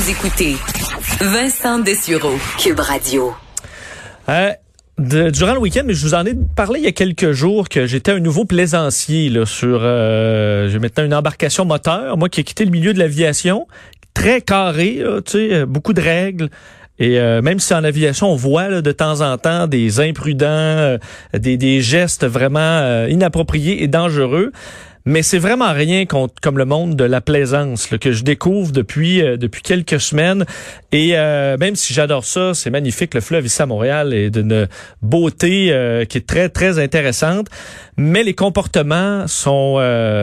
Vous écoutez Vincent Dessureau, Cube Radio. Euh, durant le week-end, mais je vous en ai parlé il y a quelques jours que j'étais un nouveau plaisancier là, sur euh, j'ai maintenant une embarcation moteur, moi qui ai quitté le milieu de l'aviation, très carré, tu sais, euh, beaucoup de règles. Et euh, même si en aviation, on voit de temps en temps des imprudents, des, des gestes vraiment inappropriés et dangereux, mais c'est vraiment rien comme le monde de la plaisance que je découvre depuis euh, depuis quelques semaines. Et euh, même si j'adore ça, c'est magnifique. Le fleuve ici à Montréal est d'une beauté euh, qui est très très intéressante. Mais les comportements sont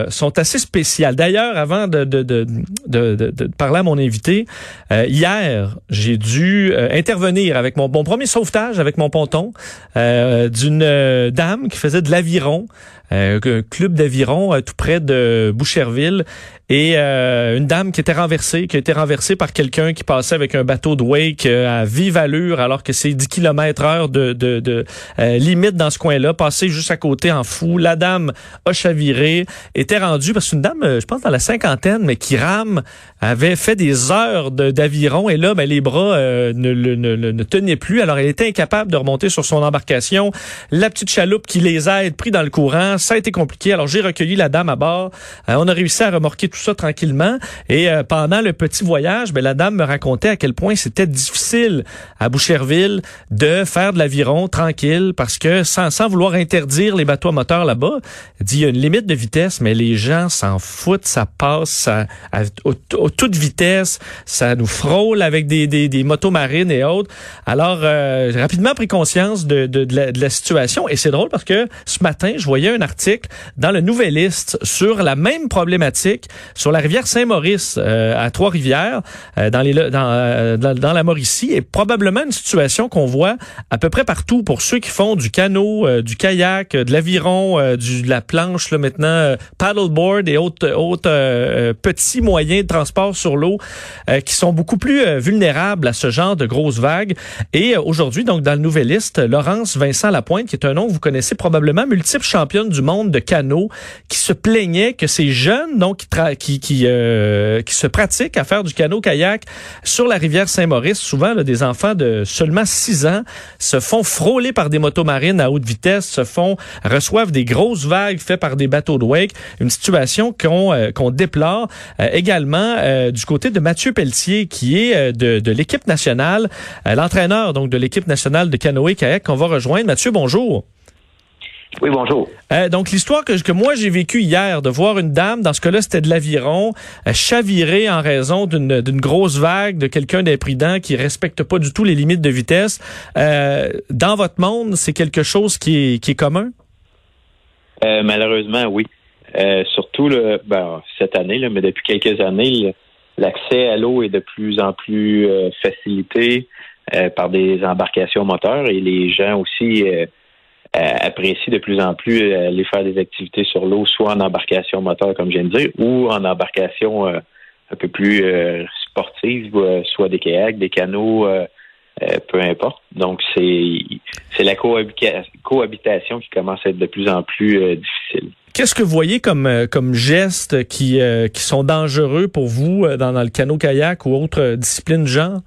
sont assez spéciaux. D'ailleurs, avant de de, de, de, parler à mon invité, hier j'ai dû intervenir avec mon, mon premier sauvetage avec mon ponton d'une dame qui faisait de l'aviron euh, club d'aviron euh, tout près de Boucherville et euh, une dame qui était renversée, qui a été renversée par quelqu'un qui passait avec un bateau de wake à vive allure alors que c'est 10 km heure de, de, de limite dans ce coin-là, passé juste à côté en fou. La dame a chaviré, était rendue, parce qu'une dame, je pense dans la cinquantaine, mais qui rame, avait fait des heures d'aviron et là, ben, les bras ne, ne, ne, ne tenaient plus. Alors, elle était incapable de remonter sur son embarcation. La petite chaloupe qui les aide, pris dans le courant, ça a été compliqué. Alors, j'ai recueilli la dame à bord. Euh, on a réussi à remorquer tout ça tranquillement. Et euh, pendant le petit voyage, ben, la dame me racontait à quel point c'était difficile à Boucherville de faire de l'aviron tranquille parce que sans, sans vouloir interdire les bateaux à moteur là-bas, dit il y a une limite de vitesse, mais les gens s'en foutent, ça passe à, à, toute vitesse, ça nous frôle avec des, des, des motos marines et autres. Alors, euh, j'ai rapidement pris conscience de, de, de, la, de la situation et c'est drôle parce que ce matin, je voyais un article dans le Nouvelliste sur la même problématique sur la rivière Saint-Maurice euh, à Trois-Rivières euh, dans les euh, dans, dans, la Mauricie. Et probablement une situation qu'on voit à peu près partout pour ceux qui font du canot, du kayak, de l'aviron, du de la planche là maintenant paddleboard et autres autres petits moyens de transport sur l'eau qui sont beaucoup plus vulnérables à ce genre de grosses vagues. Et aujourd'hui donc dans le Nouvelliste Laurence Vincent Lapointe qui est un nom que vous connaissez probablement multiple championne du monde de canot qui se plaignait que ces jeunes donc qui euh, qui, se pratiquent à faire du canot kayak sur la rivière Saint-Maurice, souvent des enfants de seulement 6 ans se font frôler par des motos marines à haute vitesse, se font reçoivent des grosses vagues faites par des bateaux de wake, une situation qu'on euh, qu'on déplore euh, également du côté de Mathieu Pelletier qui est de, de l'équipe nationale, l'entraîneur donc de l'équipe nationale de canoë kayak qu'on va rejoindre. Mathieu, bonjour. Oui, bonjour. Euh, donc, l'histoire que, que moi j'ai vécue hier, de voir une dame, dans ce cas-là, c'était de l'aviron, euh, chavirer en raison d'une grosse vague, de quelqu'un d'imprudent qui respecte pas du tout les limites de vitesse. Euh, dans votre monde, c'est quelque chose qui est, qui est commun? Euh, malheureusement, oui. Surtout le, ben, cette année, là, mais depuis quelques années, l'accès à l'eau est de plus en plus facilité par des embarcations moteurs et les gens aussi euh, apprécie de plus en plus euh, aller faire des activités sur l'eau, soit en embarcation moteur, comme je viens de dire, ou en embarcation euh, un peu plus sportive, soit des kayaks, des canots, peu importe. Donc, c'est la cohabitation qui commence à être de plus en plus difficile. Qu'est-ce que vous voyez comme, comme gestes qui, sont dangereux pour vous dans, le canot-kayak ou autre discipline genre?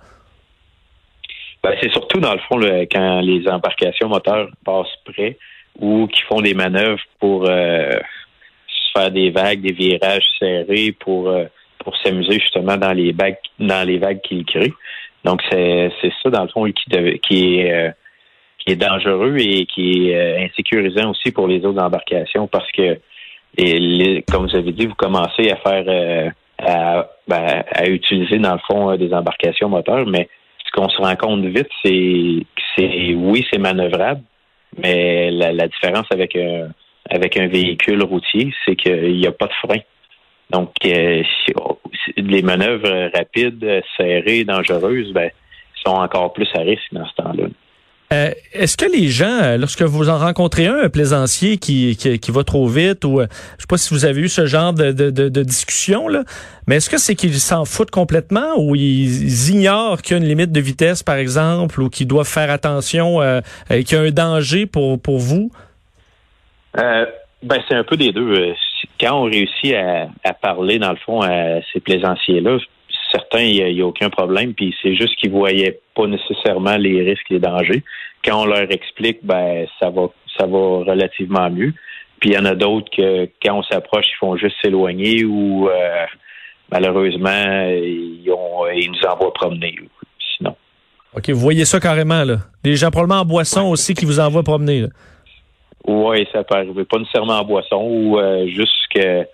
Ben, c'est surtout, dans le fond, quand les embarcations moteurs passent près ou qui font des manœuvres pour euh, faire des vagues, des virages serrés pour euh, pour s'amuser justement dans les vagues dans les vagues qu'ils créent. Donc c'est ça dans le fond qui qui est euh, qui est dangereux et qui est insécurisant aussi pour les autres embarcations parce que et comme vous avez dit, vous commencez à faire à, ben, à utiliser dans le fond des embarcations moteurs, mais ce qu'on se rend compte vite, c'est que c'est oui, c'est manœuvrable, mais la, différence avec un avec un véhicule routier, c'est qu'il n'y a pas de frein. Donc, euh, les manœuvres rapides, serrées, dangereuses, ben, sont encore plus à risque dans ce temps-là. Euh, est-ce que les gens, euh, lorsque vous en rencontrez un, un plaisancier qui, qui, qui va trop vite, ou euh, je sais pas si vous avez eu ce genre de, de, de, discussion, là, mais est-ce que c'est qu'ils s'en foutent complètement ou ils, ignorent qu'il y a une limite de vitesse, par exemple, ou qu'ils doivent faire attention, euh, qu'il y a un danger pour, pour vous? ben, c'est un peu des deux. Quand on réussit à, à parler, dans le fond, à ces plaisanciers-là, certains, il n'y a, aucun problème, puis c'est juste qu'ils voyaient pas nécessairement les risques, les dangers. Quand on leur explique, ben ça va, ça va relativement mieux. Puis il y en a d'autres que quand on s'approche, ils font juste s'éloigner ou euh, malheureusement, ils, ont, ils nous envoient promener. Sinon. OK, vous voyez ça carrément, là. Des gens probablement en boisson aussi qui vous envoient promener. Oui, ça peut arriver. Pas nécessairement en boisson ou euh, juste que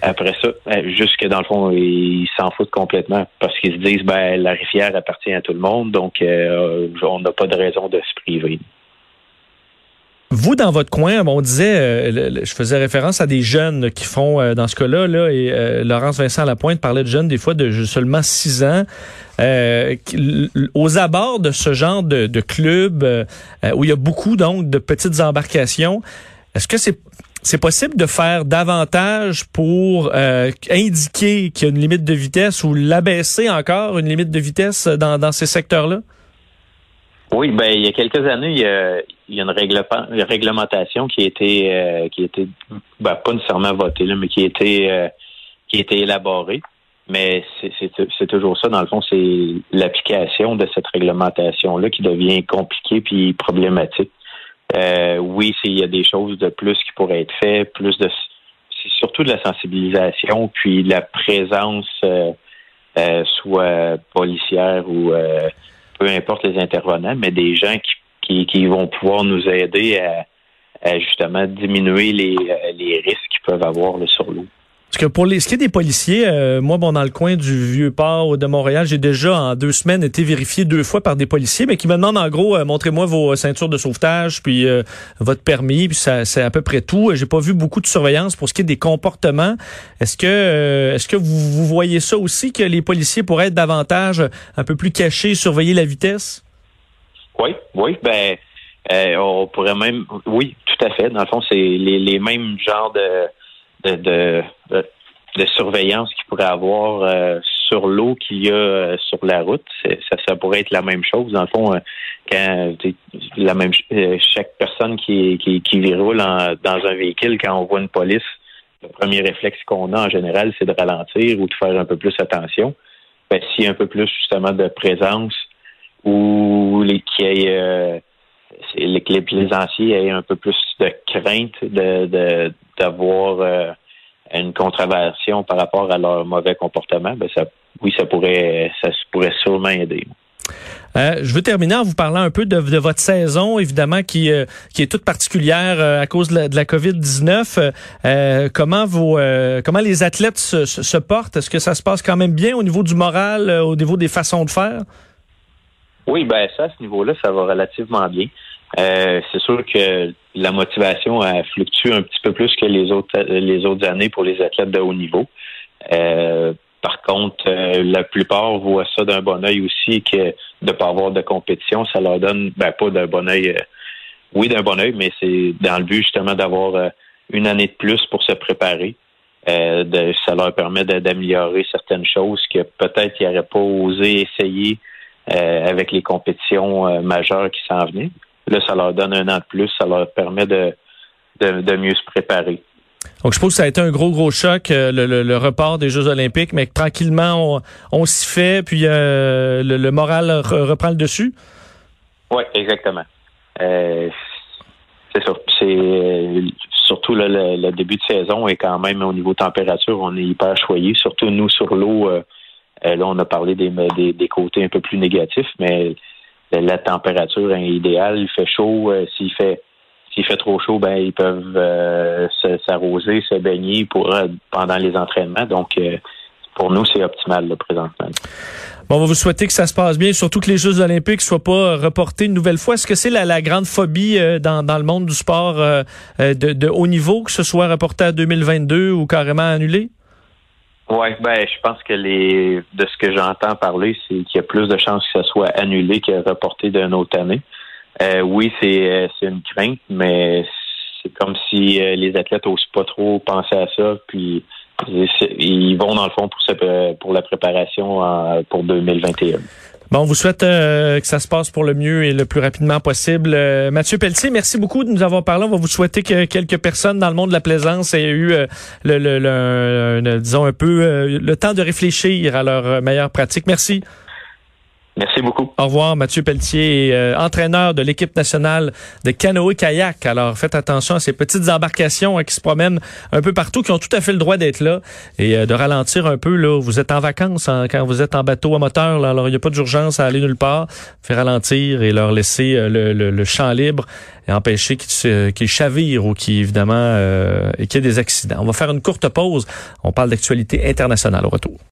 après ça, ben, juste que dans le fond, ils s'en foutent complètement parce qu'ils se disent ben la rivière appartient à tout le monde, donc euh, on n'a pas de raison de se priver. Vous, dans votre coin, on disait, euh, je faisais référence à des jeunes qui font, euh, dans ce cas-là, là, et Laurence Vincent Lapointe parlait de jeunes des fois de seulement 6 ans, aux abords de ce genre de, de club où il y a beaucoup donc de petites embarcations. Est-ce que c'est c'est possible de faire davantage pour indiquer qu'il y a une limite de vitesse ou l'abaisser encore une limite de vitesse dans, ces secteurs-là? Oui, ben il y a quelques années, il y a, il y a une, réglementation qui a été euh, qui a été ben, pas nécessairement votée, là, mais qui a été euh, qui a été élaborée. Mais c'est toujours ça, dans le fond, c'est l'application de cette réglementation-là qui devient compliquée puis problématique. Euh, oui, il y a des choses de plus qui pourraient être faites, plus de c'est surtout de la sensibilisation, puis la présence soit policière ou peu importe les intervenants, mais des gens qui, qui, vont pouvoir nous aider à, justement diminuer les, euh, les risques qu'ils peuvent avoir sur l'eau. Parce que pour les, ce qui est des policiers, euh, moi, bon, dans le coin du Vieux-Port de Montréal, j'ai déjà en deux semaines été vérifié deux fois par des policiers, mais qui me demandent en gros, euh, montrez-moi vos ceintures de sauvetage, puis votre permis, puis ça, c'est à peu près tout. J'ai pas vu beaucoup de surveillance pour ce qui est des comportements. Est-ce que, est-ce que vous, vous, voyez ça aussi que les policiers pourraient être davantage un peu plus cachés, surveiller la vitesse? Oui, oui, ben, on pourrait même, oui, tout à fait. Dans le fond, c'est les, les mêmes genres de de, de, surveillance qu'il pourrait avoir euh, sur l'eau qu'il y a euh, sur la route. Ça, pourrait être la même chose. Dans le fond, euh, quand la même chaque personne qui, qui, qui roule dans un véhicule, quand on voit une police, le premier réflexe qu'on a en général, c'est de ralentir ou de faire un peu plus attention. Ben, s'il y a un peu plus justement de présence ou les qui les, plaisanciers aient un peu plus de crainte de d'avoir une contravention par rapport à leur mauvais comportement, ben ça, oui, ça pourrait, ça pourrait sûrement aider. Euh, je veux terminer en vous parlant un peu de, votre saison, évidemment, qui, euh, qui est toute particulière à cause de la, COVID-19. comment vous, comment les athlètes se, se portent? Est-ce que ça se passe quand même bien au niveau du moral, au niveau des façons de faire? Oui, ben ça, à ce niveau-là, ça va relativement bien. Euh, c'est sûr que la motivation a fluctue un petit peu plus que les autres les autres années pour les athlètes de haut niveau. Euh, par contre, euh, la plupart voient ça d'un bon oeil aussi que de pas avoir de compétition, ça leur donne ben, pas d'un bon oeil, oui d'un bon oeil, mais c'est dans le but justement d'avoir une année de plus pour se préparer. De, ça leur permet d'améliorer certaines choses que peut-être ils n'auraient pas osé essayer avec les compétitions majeures qui s'en venaient. Là, ça leur donne un an de plus, ça leur permet de, de, mieux se préparer. Donc, je pense que ça a été un gros, gros choc, euh, le, report des Jeux olympiques, mais que tranquillement, on, s'y fait, puis euh, le, moral reprend le dessus? Oui, exactement. Euh, c'est ça. C'est surtout le, début de saison et quand même au niveau température, on est hyper choyé. Surtout nous sur l'eau, là, on a parlé des, des, côtés un peu plus négatifs, mais la température est idéale. Il fait chaud. Euh, s'il fait fait trop chaud, ben ils peuvent euh, s'arroser, se, baigner pour euh, pendant les entraînements. Donc pour nous, c'est optimal le présentement. Bon, on va vous souhaiter que ça se passe bien, surtout que les Jeux olympiques ne soient pas reportés une nouvelle fois. Est-ce que c'est la, grande phobie dans, dans, le monde du sport de, haut niveau que ce soit reporté à 2022 ou carrément annulé? Oui, ben je pense que les de ce que j'entends parler, c'est qu'il y a plus de chances que ça soit annulé que reporté d'une autre année. Euh, oui, c'est euh, c'est une crainte, mais c'est comme si euh, les athlètes n'osent pas trop penser à ça, puis ils vont dans le fond pour, pour la préparation pour 2021. Bon, on vous souhaite que ça se passe pour le mieux et le plus rapidement possible. Mathieu Pelletier, merci beaucoup de nous avoir parlé. On va vous souhaiter que quelques personnes dans le monde de la plaisance aient eu le, le, le, disons un peu le temps de réfléchir à leur meilleure pratique. Merci. Merci beaucoup. Au revoir, Mathieu Pelletier, euh, entraîneur de l'équipe nationale de canoë-kayak. Alors, faites attention à ces petites embarcations hein, qui se promènent un peu partout, qui ont tout à fait le droit d'être là et euh, de ralentir un peu. Là, vous êtes en vacances hein, quand vous êtes en bateau à moteur. Là, alors, il n'y a pas d'urgence à aller nulle part. Faire ralentir et leur laisser euh, le, champ libre et empêcher qu'ils chavirent ou qu'ils, évidemment, et qu'il y ait des accidents. On va faire une courte pause. On parle d'actualité internationale au retour.